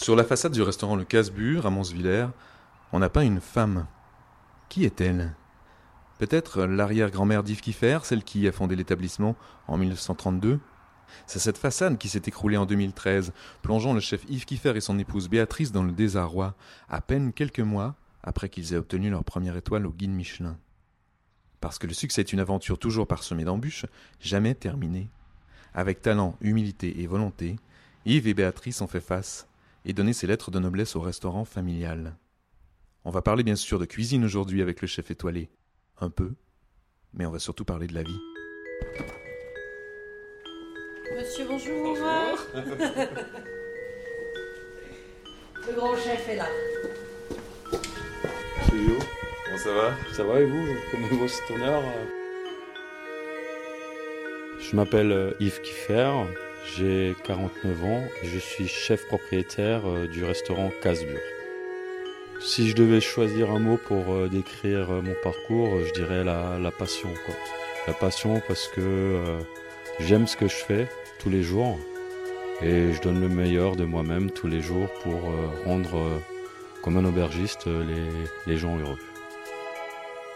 Sur la façade du restaurant Le Casbur à Monsvillers, on a peint une femme. Qui est-elle? Peut-être l'arrière-grand-mère d'Yves Kiffer, celle qui a fondé l'établissement en 1932 C'est cette façade qui s'est écroulée en 2013, plongeant le chef Yves Kiffer et son épouse Béatrice dans le désarroi, à peine quelques mois après qu'ils aient obtenu leur première étoile au guide Michelin. Parce que le succès est une aventure toujours parsemée d'embûches, jamais terminée. Avec talent, humilité et volonté, Yves et Béatrice ont fait face et donner ses lettres de noblesse au restaurant familial. On va parler bien sûr de cuisine aujourd'hui avec le chef étoilé. Un peu, mais on va surtout parler de la vie. Monsieur, bonjour. le grand chef est là. Salut, comment ça va? Ça va et vous? Comment cet honneur Je m'appelle euh, Yves Kiffer, j'ai 49 ans et je suis chef propriétaire euh, du restaurant Casbur. Si je devais choisir un mot pour euh, décrire euh, mon parcours, je dirais la, passion. La passion parce que j'aime ce que je fais tous les jours et je donne le meilleur de moi-même tous les jours pour rendre, comme un aubergiste, les gens heureux.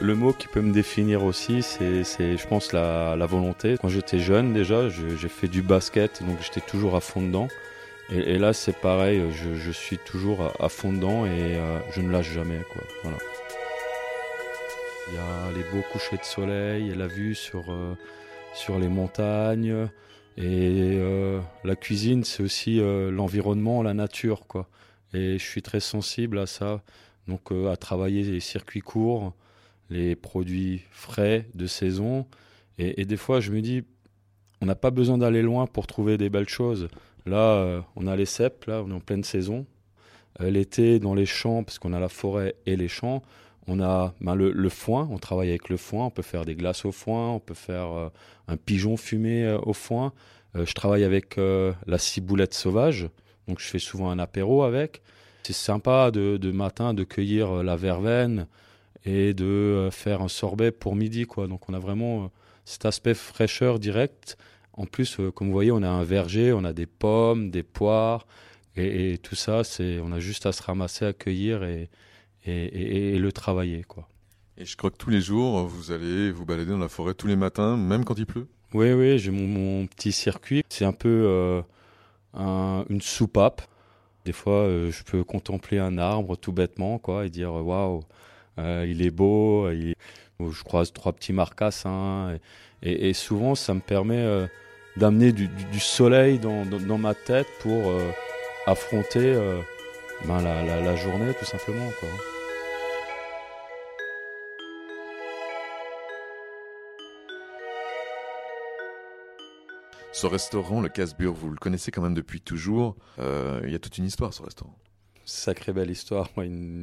Le mot qui peut me définir aussi, c'est, je pense, la, volonté. Quand j'étais jeune, déjà, j'ai fait du basket, donc j'étais toujours à fond dedans. Et, là, c'est pareil, je, suis toujours à, fond dedans et euh, je ne lâche jamais. Quoi. Voilà. Il y a les beaux couchers de soleil la vue sur, euh, sur les montagnes. Et euh, la cuisine, c'est aussi l'environnement, la nature. Quoi. Et je suis très sensible à ça. Donc, à travailler les circuits courts les produits frais de saison. Et, des fois, je me dis, on n'a pas besoin d'aller loin pour trouver des belles choses. Là, euh, on a les cèpes, là, on est en pleine saison. Euh, l'été, dans les champs, parce qu'on a la forêt et les champs, on a ben, le, foin, on travaille avec le foin, on peut faire des glaces au foin, on peut faire euh, un pigeon fumé au foin. je travaille avec la ciboulette sauvage, donc je fais souvent un apéro avec. C'est sympa de, de, matin de cueillir la verveine, et de euh, faire un sorbet pour midi. Quoi. Donc on a vraiment euh, cet aspect fraîcheur direct. En plus, euh, comme vous voyez, on a un verger, on a des pommes, des poires, et, tout ça, c'est, on a juste à se ramasser, à cueillir et, et, le travailler. Quoi. Et je crois que tous les jours, vous allez vous balader dans la forêt tous les matins, même quand il pleut? Oui, oui, j'ai mon, petit circuit. C'est un peu une soupape. Des fois, je peux contempler un arbre tout bêtement quoi, et dire waouh, euh, il est beau, je croise trois petits marcassins. Et, souvent, ça me permet euh, d'amener du, soleil dans, ma tête pour euh, affronter ben, la, journée, tout simplement. Quoi. Ce restaurant, le Casbur, vous le connaissez quand même depuis toujours. Il y a toute une histoire, ce restaurant. Sacrée belle histoire. Une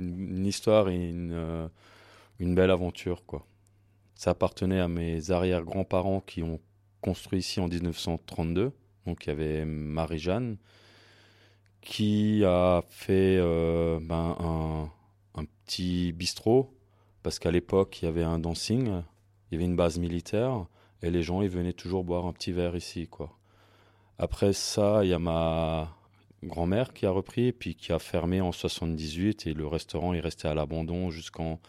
Une histoire et une, euh, une belle aventure. quoi. Ça appartenait à mes arrière-grands-parents qui ont construit ici en 1932. Donc il y avait Marie-Jeanne qui a fait euh, ben, un, un, petit bistrot parce qu'à l'époque il y avait un dancing, il y avait une base militaire et les gens ils venaient toujours boire un petit verre ici quoi. Après ça, il y a ma grand-mère qui a repris, puis qui a fermé en 78, et le restaurant est resté à l'abandon jusqu'en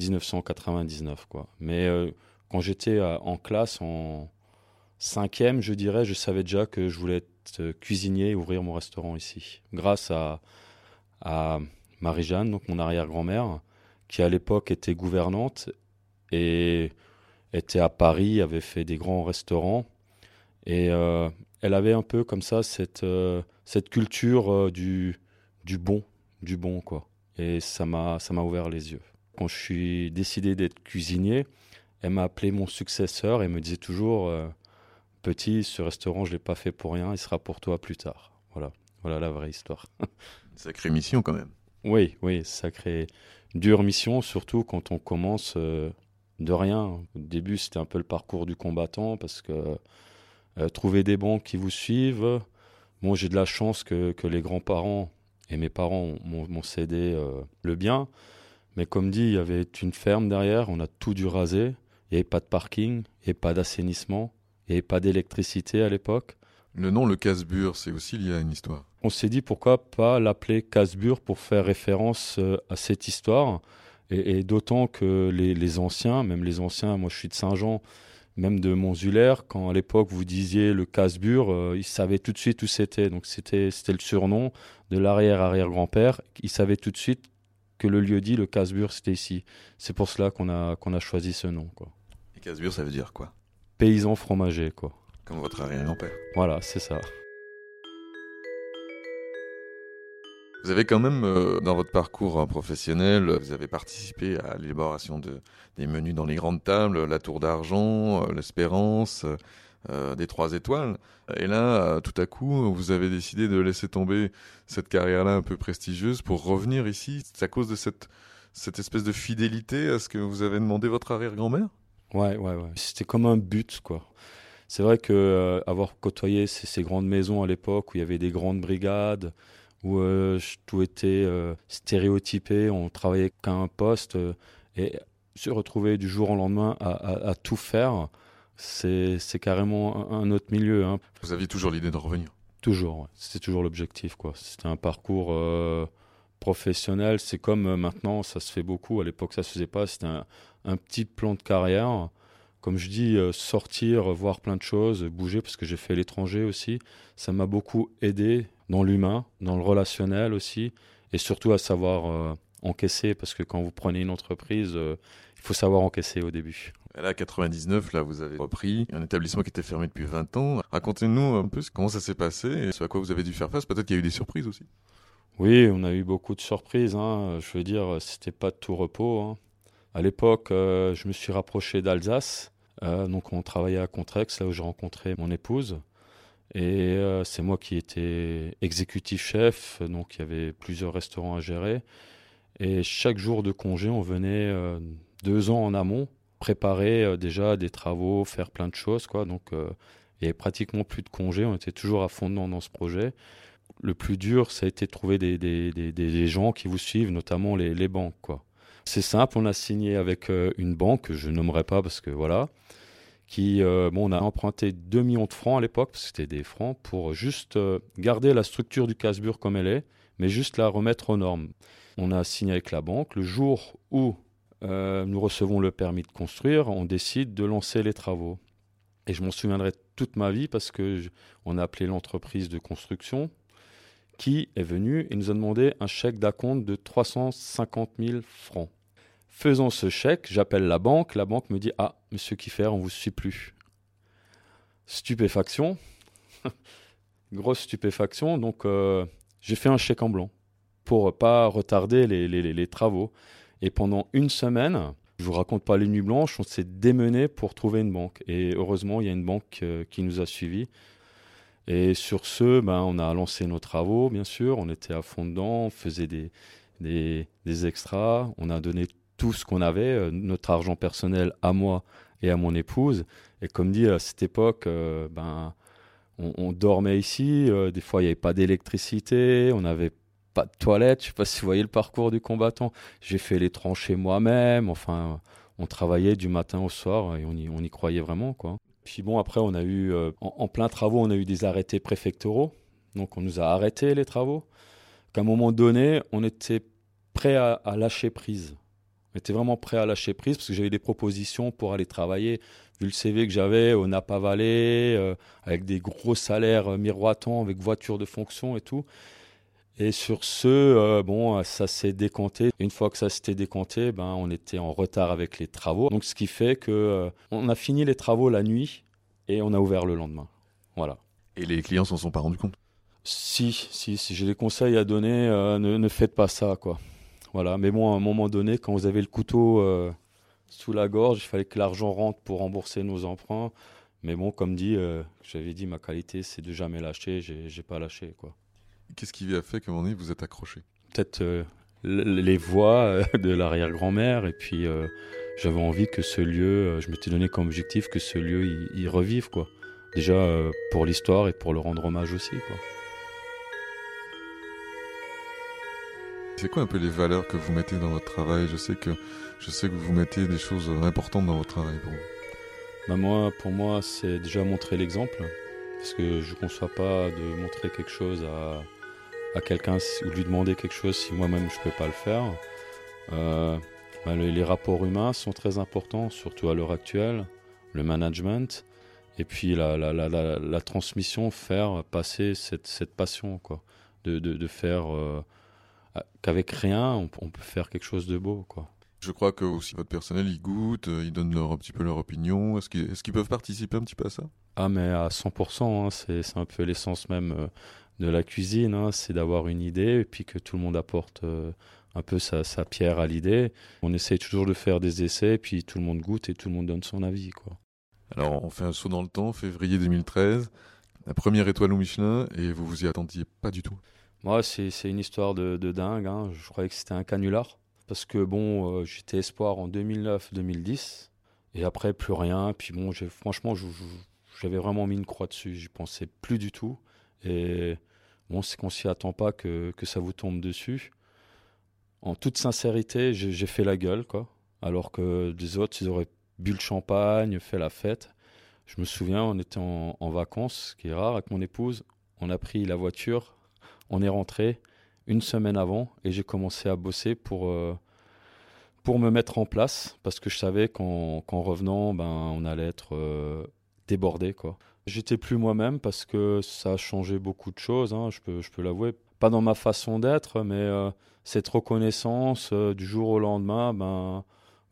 1999. Quoi. Mais euh, quand j'étais euh, en classe, en cinquième, je dirais, je savais déjà que je voulais être euh, cuisinier et ouvrir mon restaurant ici. Grâce à, à Marie-Jeanne, donc mon arrière-grand-mère, qui à l'époque était gouvernante et était à Paris, avait fait des grands restaurants. Et elle avait un peu comme ça cette, euh, cette culture euh, du, du bon, du bon quoi. Et ça m'a ouvert les yeux. Quand je suis décidé d'être cuisinier, elle m'a appelé mon successeur et me disait toujours euh, petit, ce restaurant, je l'ai pas fait pour rien, il sera pour toi plus tard. Voilà, voilà la vraie histoire. Sacrée mission quand même. Oui, oui, sacrée dure mission, surtout quand on commence euh, de rien. Au début, c'était un peu le parcours du combattant parce que euh, trouver des banques qui vous suivent. Bon, j'ai de la chance que, que les grands-parents et mes parents m'ont cédé euh, le bien. Mais comme dit, il y avait une ferme derrière, on a tout dû raser. Il n'y avait pas de parking, il n'y avait pas d'assainissement, il n'y avait pas d'électricité à l'époque. Le nom, le Casbur, c'est aussi lié à une histoire. On s'est dit pourquoi pas l'appeler Casbur pour faire référence euh, à cette histoire. Et, d'autant que les, les, anciens, même les anciens, moi je suis de Saint-Jean, même de Montzulaire, quand à l'époque vous disiez le Casbur, euh, ils savaient tout de suite où c'était. Donc c'était le surnom de l'arrière-arrière-grand-père. Ils savaient tout de suite que le lieu dit, le Casbur, c'était ici. C'est pour cela qu'on a, qu'on a choisi ce nom. Quoi. Et Casbur, ça veut dire quoi? Paysan fromager, quoi. Comme votre arrière-grand-père. Voilà, c'est ça. Vous avez quand même, euh, dans votre parcours hein, professionnel, vous avez participé à l'élaboration de, des menus dans les grandes tables, la Tour d'Argent, euh, l'Espérance, euh, des Trois Étoiles. Et là, tout à coup, vous avez décidé de laisser tomber cette carrière-là un peu prestigieuse pour revenir ici. C'est à cause de cette, espèce de fidélité à ce que vous avez demandé votre arrière-grand-mère? Ouais, ouais, ouais. C'était comme un but, quoi. C'est vrai que avoir côtoyé ces, grandes maisons à l'époque où il y avait des grandes brigades, où euh, tout était euh, stéréotypé, on travaillait qu'à un poste euh, et se retrouver du jour au lendemain à, tout faire, c'est carrément un, autre milieu. Hein. Vous aviez toujours l'idée de revenir? Toujours, c'était toujours l'objectif. C'était un parcours professionnel. C'est comme maintenant, ça se fait beaucoup. À l'époque, ça se faisait pas. C'était un, un, petit plan de carrière. Comme je dis, sortir, voir plein de choses, bouger, parce que j'ai fait l'étranger aussi. Ça m'a beaucoup aidé dans l'humain, dans le relationnel aussi, et surtout à savoir euh, encaisser, parce que quand vous prenez une entreprise, euh, il faut savoir encaisser au début. Là, 99, là, vous avez repris un établissement qui était fermé depuis 20 ans. Racontez-nous un peu comment ça s'est passé et ce à quoi vous avez dû faire face. Peut-être qu'il y a eu des surprises aussi. Oui, on a eu beaucoup de surprises. Hein. Je veux dire, c'était pas de tout repos. Hein. À l'époque, euh, je me suis rapproché d'Alsace. donc, on travaillait à Contrex, là où j'ai rencontré mon épouse. Et euh, c'est moi qui étais exécutif chef, donc il y avait plusieurs restaurants à gérer. Et chaque jour de congé, on venait euh, deux ans en amont préparer euh, déjà des travaux, faire plein de choses. Quoi. Donc il n'y avait pratiquement plus de congés, on était toujours à fond dans, ce projet. Le plus dur, ça a été de trouver des, des, gens qui vous suivent, notamment les, les banques. Quoi. C'est simple, on a signé avec une banque, que je nommerai pas parce que voilà euh, on a emprunté 2 millions de francs à l'époque, parce que c'était des francs, pour juste euh, garder la structure du Casbur comme elle est, mais juste la remettre aux normes. On a signé avec la banque. Le jour où euh, nous recevons le permis de construire, on décide de lancer les travaux. Et je m'en souviendrai toute ma vie parce que on a appelé l'entreprise de construction qui est venue et nous a demandé un chèque d'acompte de 350 000 francs. Faisant ce chèque, j'appelle la banque. La banque me dit Ah, monsieur Kiffer, on vous suit plus. Stupéfaction. Grosse stupéfaction. Donc, euh, j'ai fait un chèque en blanc pour pas retarder les, travaux. Et pendant une semaine, je vous raconte pas les nuits blanches, on s'est démené pour trouver une banque. Et heureusement, il y a une banque euh, qui nous a suivis. Et sur ce, ben, on a lancé nos travaux, bien sûr. On était à fond dedans, on faisait des, des extras. On a donné tout ce qu'on avait, euh, notre argent personnel à moi et à mon épouse. Et comme dit, à cette époque, euh, ben, on, dormait ici. Euh, des fois, il n'y avait pas d'électricité, on n'avait pas de toilette. Je ne sais pas si vous voyez le parcours du combattant. J'ai fait les tranchées moi-même. Enfin, on travaillait du matin au soir et on y, on y croyait vraiment. Quoi. Puis bon, après, on a eu, en, plein travaux, on a eu des arrêtés préfectoraux. Donc, on nous a arrêté les travaux. Qu'à un moment donné, on était prêt à lâcher prise. J'étais vraiment prêt à lâcher prise parce que j'avais des propositions pour aller travailler. Vu le CV que j'avais au Napa Valley, euh, avec des gros salaires euh, miroitants, avec voiture de fonction et tout. Et sur ce, euh, bon, ça s'est décanté. Une fois que ça s'était décanté, ben, on était en retard avec les travaux. Donc, ce qui fait que on a fini les travaux la nuit et on a ouvert le lendemain. Voilà. Et les clients s'en sont pas rendus compte? Si, si, si j'ai des conseils à donner, ne, ne faites pas ça, quoi. Voilà. Mais bon, à un moment donné, quand vous avez le couteau euh, sous la gorge, il fallait que l'argent rentre pour rembourser nos emprunts. Mais bon, comme dit, euh, j'avais dit, ma qualité, c'est de jamais lâcher. J'ai, pas lâché, quoi. Qu'est-ce qui a fait qu'à un moment donné, vous êtes accroché? Peut-être euh, les voix de l'arrière-grand-mère. Et puis, j'avais envie que ce lieu, je m'étais donné comme objectif que ce lieu, il, il revive, quoi. Déjà pour l'histoire et pour le rendre hommage aussi, quoi. C'est quoi un peu les valeurs que vous mettez dans votre travail? Je sais que je sais que vous mettez des choses importantes dans votre travail pour vous. Bah moi, pour moi, c'est déjà montrer l'exemple, parce que je ne conçois pas de montrer quelque chose à, à quelqu'un ou de lui demander quelque chose si moi-même je ne peux pas le faire. Euh, bah, les, rapports humains sont très importants, surtout à l'heure actuelle, le management, et puis la, la, la, la transmission, faire passer cette, cette passion, quoi, de, de, faire euh, qu'avec rien, on, peut faire quelque chose de beau, quoi. Je crois que aussi votre personnel, ils goûtent, euh, ils donnent leur, un petit peu leur opinion. Est-ce qu'ils, est peuvent participer un petit peu à ça? Ah, mais à 100%, hein, c'est, un peu l'essence même euh, de la cuisine, hein, c'est d'avoir une idée et puis que tout le monde apporte euh, un peu sa, sa, pierre à l'idée. On essaye toujours de faire des essais, puis tout le monde goûte et tout le monde donne son avis, quoi. Alors, on fait un saut dans le temps, février 2013, la première étoile au Michelin, et vous vous y attendiez pas du tout? Moi, c'est une histoire de, dingue. Hein. Je croyais que c'était un canular. Parce que bon, euh, j'étais espoir en 2009-2010. Et après, plus rien. Puis bon, franchement, j'avais vraiment mis une croix dessus. J'y pensais plus du tout. Et bon, c'est qu'on s'y attend pas que, que, ça vous tombe dessus. En toute sincérité, j'ai fait la gueule, quoi. Alors que des autres, ils auraient bu le champagne, fait la fête. Je me souviens, on était en, en vacances, ce qui est rare, avec mon épouse. On a pris la voiture on est rentré une semaine avant et j'ai commencé à bosser pour, euh, pour me mettre en place parce que je savais qu'en revenant, ben, on allait être euh, débordé. Quoi. J'étais plus moi-même parce que ça a changé beaucoup de choses, hein, je peux, je peux l'avouer. Pas dans ma façon d'être, mais euh, cette reconnaissance du jour au lendemain, ben,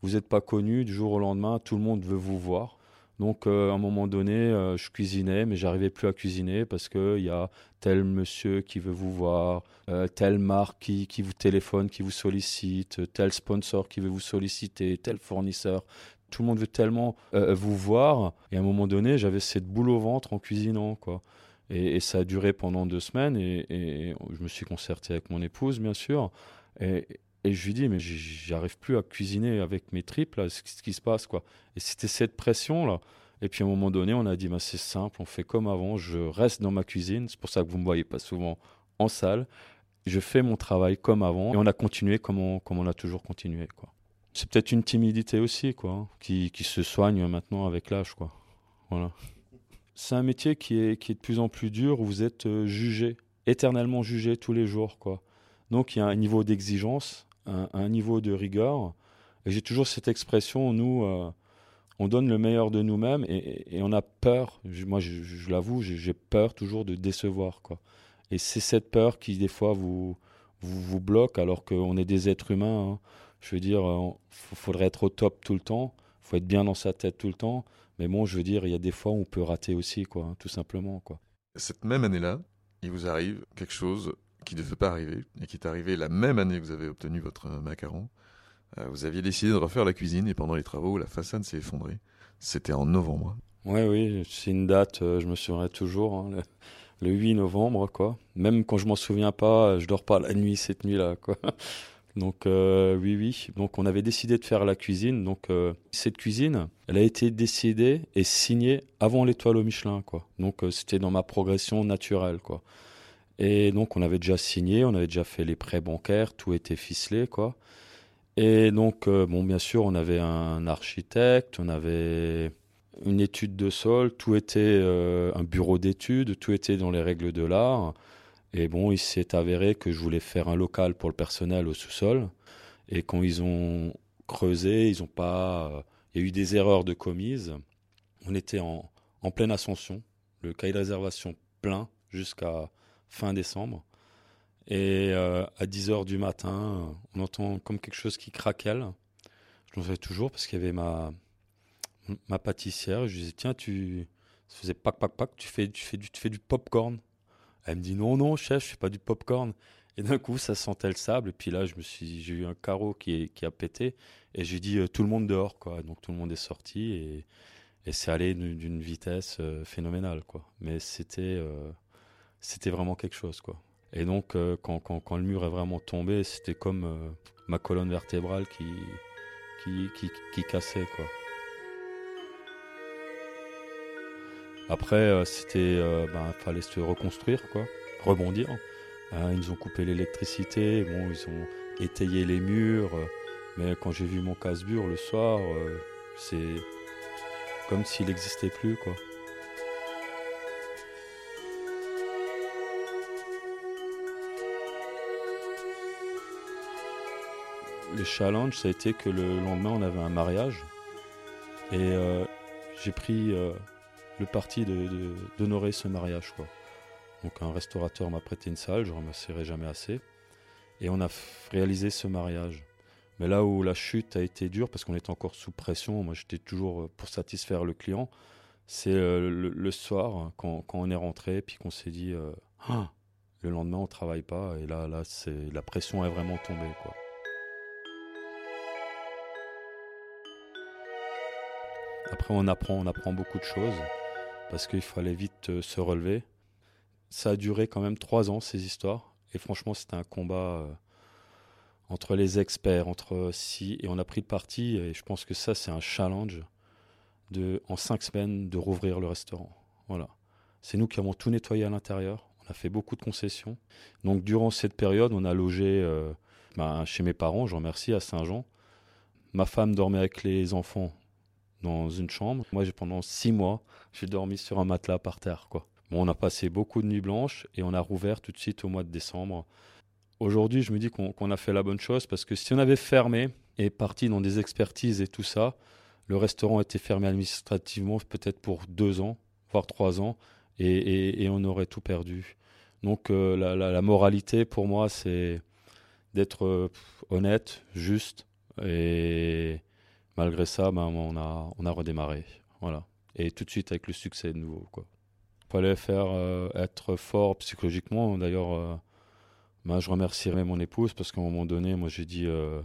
vous n'êtes pas connu, du jour au lendemain, tout le monde veut vous voir. Donc, euh, à un moment donné, euh, je cuisinais, mais j'arrivais plus à cuisiner parce qu'il y a tel monsieur qui veut vous voir, euh, telle marque qui, vous téléphone, qui vous sollicite, tel sponsor qui veut vous solliciter, tel fournisseur. Tout le monde veut tellement vous voir. Et à un moment donné, j'avais cette boule au ventre en cuisinant, quoi. Et, ça a duré pendant deux semaines et, et, je me suis concerté avec mon épouse, bien sûr. Et, et je lui dis, mais j'arrive plus à cuisiner avec mes tripes, là, ce qui se passe, quoi. Et c'était cette pression-là. Et puis à un moment donné, on a dit, bah, c'est simple, on fait comme avant, je reste dans ma cuisine, c'est pour ça que vous ne me voyez pas souvent en salle. Je fais mon travail comme avant, et on a continué comme on, a toujours continué, quoi. C'est peut-être une timidité aussi, quoi, hein, qui, qui se soigne maintenant avec l'âge, quoi. Voilà. C'est un métier qui est, qui est de plus en plus dur, où vous êtes euh, jugé, éternellement jugé tous les jours, quoi. Donc il y a un niveau d'exigence un, niveau de rigueur. Et j'ai toujours cette expression, nous, euh, on donne le meilleur de nous-mêmes et, on a peur, moi je, l'avoue, j'ai peur toujours de décevoir. Quoi. Et c'est cette peur qui, des fois, vous, vous, bloque alors qu'on est des êtres humains. Hein. Je veux dire, il euh, faudrait être au top tout le temps, il faut être bien dans sa tête tout le temps. Mais bon, je veux dire, il y a des fois où on peut rater aussi, quoi, hein, tout simplement. Quoi. Cette même année-là, il vous arrive quelque chose qui ne devait pas arriver, et qui est arrivé la même année que vous avez obtenu votre macaron. Euh, vous aviez décidé de refaire la cuisine, et pendant les travaux, la façade s'est effondrée. C'était en novembre. Oui, oui, c'est une date, euh, je me souviendrai toujours, hein, le, 8 novembre, quoi. Même quand je m'en souviens pas, je dors pas la nuit cette nuit-là, quoi. Donc euh, oui, oui. Donc on avait décidé de faire la cuisine. Donc cette cuisine, elle a été décidée et signée avant l'étoile au Michelin, quoi. Donc c'était dans ma progression naturelle, quoi. Et donc, on avait déjà signé, on avait déjà fait les prêts bancaires, tout était ficelé, quoi. Et donc, euh, bon, bien sûr, on avait un architecte, on avait une étude de sol, tout était euh, un bureau d'études, tout était dans les règles de l'art. Et bon, il s'est avéré que je voulais faire un local pour le personnel au sous-sol. Et quand ils ont creusé, ils ont pas. Il y a eu des erreurs de commises. On était en, en pleine ascension, le cahier de réservation plein jusqu'à fin décembre. Et euh, à 10h du matin, on entend comme quelque chose qui craquelle. Je m'en souviens toujours parce qu'il y avait ma, ma pâtissière. Je lui disais, tiens, tu ça faisait pac, pac, pac, tu fais, tu fais, du, tu fais du popcorn. Elle me dit, non, non, chef, je fais pas du popcorn. Et d'un coup, ça sentait le sable. Et puis là, j'ai eu un carreau qui, qui a pété. Et j'ai dit, euh, tout le monde dehors, quoi. Donc tout le monde est sorti. Et, Et c'est allé d'une vitesse phénoménale, quoi. Mais c'était c'était vraiment quelque chose, quoi. Et donc, quand, quand, le mur est vraiment tombé, c'était comme ma colonne vertébrale qui, qui, qui, qui cassait, quoi. Après, euh, c'était, euh, ben, fallait se reconstruire, rebondir. Hein, ils ont coupé l'électricité, bon, ils ont étayé les murs. Euh, mais quand j'ai vu mon casse-bure le soir, c'est comme s'il n'existait plus. Le challenge, ça a été que le lendemain, on avait un mariage. Et j'ai pris le parti d'honorer de, ce mariage. Quoi. Donc un restaurateur m'a prêté une salle, je ne remercierai jamais assez. Et on a réalisé ce mariage. Mais là où la chute a été dure, parce qu'on était encore sous pression, moi j'étais toujours euh, pour satisfaire le client, c'est euh, le, soir, hein, quand, on est rentré, puis qu'on s'est dit, euh, ah, le lendemain on travaille pas, et là, là la pression est vraiment tombée. Après on apprend, on apprend beaucoup de choses parce qu'il fallait vite euh, se relever. Ça a duré quand même trois ans, ces histoires. Et franchement, c'était un combat euh, entre les experts, entre si. Et on a pris le parti, et je pense que ça, c'est un challenge de, en cinq semaines, de rouvrir le restaurant. Voilà. C'est nous qui avons tout nettoyé à l'intérieur. On a fait beaucoup de concessions. Donc, durant cette période, on a logé euh, ben, chez mes parents, je remercie, à Saint-Jean. Ma femme dormait avec les enfants dans une chambre. Moi, pendant six mois, j'ai dormi sur un matelas par terre. Bon, on a passé beaucoup de nuits blanches et on a rouvert tout de suite au mois de décembre. Aujourd'hui, je me dis qu'on a fait la bonne chose parce que si on avait fermé et parti dans des expertises et tout ça, le restaurant était fermé administrativement peut-être pour deux ans, voire trois ans, et, on aurait tout perdu. Donc euh, la, moralité pour moi, c'est d'être euh, honnête, juste et malgré ça, ben, on, a, on a redémarré. Voilà. Et tout de suite avec le succès de nouveau. Quoi. Fallait faire euh, être fort psychologiquement. D'ailleurs, euh, ben, je remercierai mon épouse parce qu'à un moment donné, moi j'ai dit euh,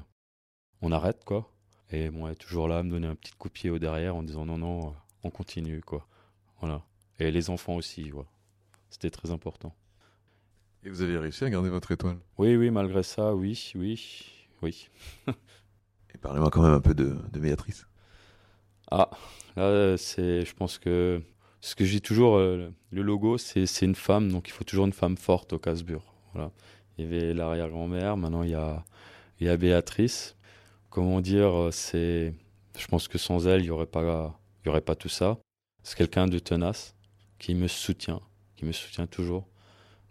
on arrête quoi. Et bon, elle est toujours là à me donner un petit coup de pied au derrière en disant non, non, on continue quoi. Voilà. Et les enfants aussi, voilà. C'était très important. Et vous avez réussi à garder votre étoile? Oui, oui, malgré ça, oui, oui, oui. parlez-moi quand même un peu de, Béatrice. Ah, là, c'est, je pense que ce que dis toujours, euh, le logo, c'est, une femme, donc il faut toujours une femme forte au Casbur. Voilà. Il y avait l'arrière-grand-mère, maintenant il y a, il y a Béatrice. Comment dire, euh, c'est, je pense que sans elle, il n'y aurait, pas, aurait pas tout ça. C'est quelqu'un de tenace, qui me soutient, qui me soutient toujours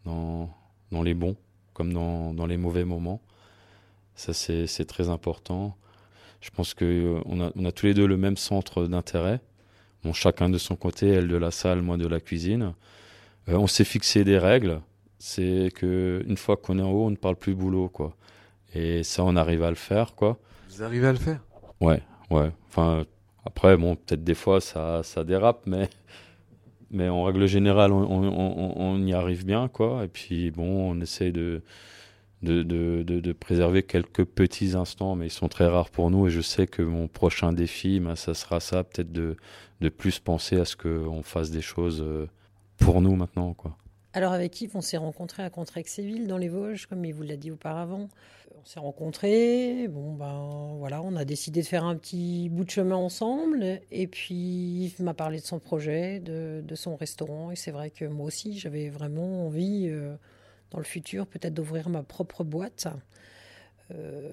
dans, dans les bons comme dans, dans les mauvais moments. Ça, c'est très important. Je pense qu'on euh, a, on a tous les deux le même centre d'intérêt. Bon, chacun de son côté, elle de la salle, moi de la cuisine. Euh, on s'est fixé des règles. C'est que une fois qu'on est en haut, on ne parle plus boulot, quoi. Et ça, on arrive à le faire, quoi. Vous arrivez à le faire? Ouais, ouais. Enfin, après, bon, peut-être des fois ça, ça dérape, mais mais en règle générale, on, on, on, y arrive bien, quoi. Et puis, bon, on essaie de de, de, de, préserver quelques petits instants, mais ils sont très rares pour nous. Et je sais que mon prochain défi, ben, ça sera ça, peut-être de, de plus penser à ce qu'on fasse des choses euh, pour nous maintenant. Quoi. Alors avec Yves, on s'est rencontrés à Contrexéville dans les Vosges, comme il vous l'a dit auparavant. On s'est rencontrés, bon ben voilà, on a décidé de faire un petit bout de chemin ensemble. Et puis Yves m'a parlé de son projet, de, de son restaurant. Et c'est vrai que moi aussi, j'avais vraiment envie. Euh, le futur, peut-être d'ouvrir ma propre boîte. Euh,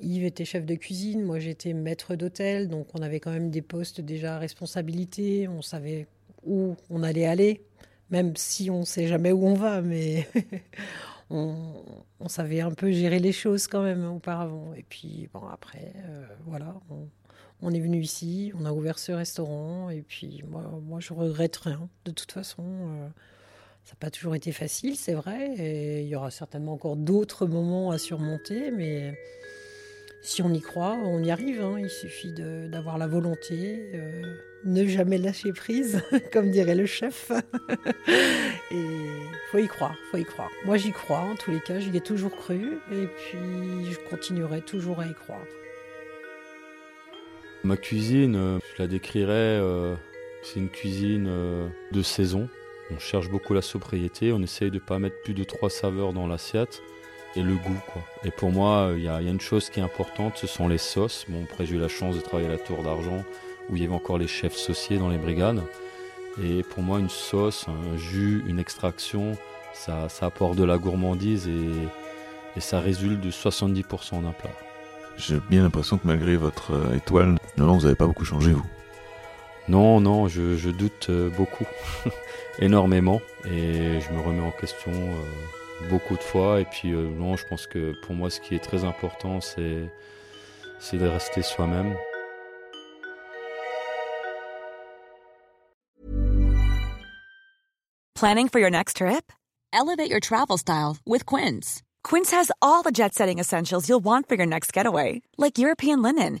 Yves était chef de cuisine, moi j'étais maître d'hôtel, donc on avait quand même des postes déjà à responsabilité, on savait où on allait aller, même si on ne sait jamais où on va, mais on, savait un peu gérer les choses quand même auparavant. Et puis bon, après, euh, voilà, on, est venu ici, on a ouvert ce restaurant, et puis moi, moi je regrette rien, de toute façon. Euh, ça n'a pas toujours été facile, c'est vrai, et il y aura certainement encore d'autres moments à surmonter, mais si on y croit, on y arrive. Hein. Il suffit d'avoir la volonté, euh, ne jamais lâcher prise, comme dirait le chef. et faut y croire, faut y croire. Moi, j'y crois. En tous les cas, j'y ai toujours cru, et puis je continuerai toujours à y croire. Ma cuisine, euh, je la décrirais, euh, c'est une cuisine de saison. On cherche beaucoup la sobriété, on essaye de ne pas mettre plus de trois saveurs dans l'assiette et le goût. Et pour moi, il y, a une chose qui est importante, ce sont les sauces. Bon, après, j'ai eu la chance de travailler à la Tour d'Argent où il y avait encore les chefs sauciers dans les brigades. Et pour moi, une sauce, un jus, une extraction, ça, apporte de la gourmandise et, et ça résulte de 70% d'un plat. J'ai bien l'impression que malgré votre euh, étoile, non, vous n'avez pas beaucoup changé, vous. Non, non, je, doute euh, beaucoup, énormément, et je me remets en question euh, beaucoup de fois. Et puis, non, je pense que pour moi, ce qui est très important, c'est, c'est de rester soi-même. Planning for your next trip? Elevate your travel style with Quince. Quince has all the jet setting essentials you'll want for your next getaway, like European linen,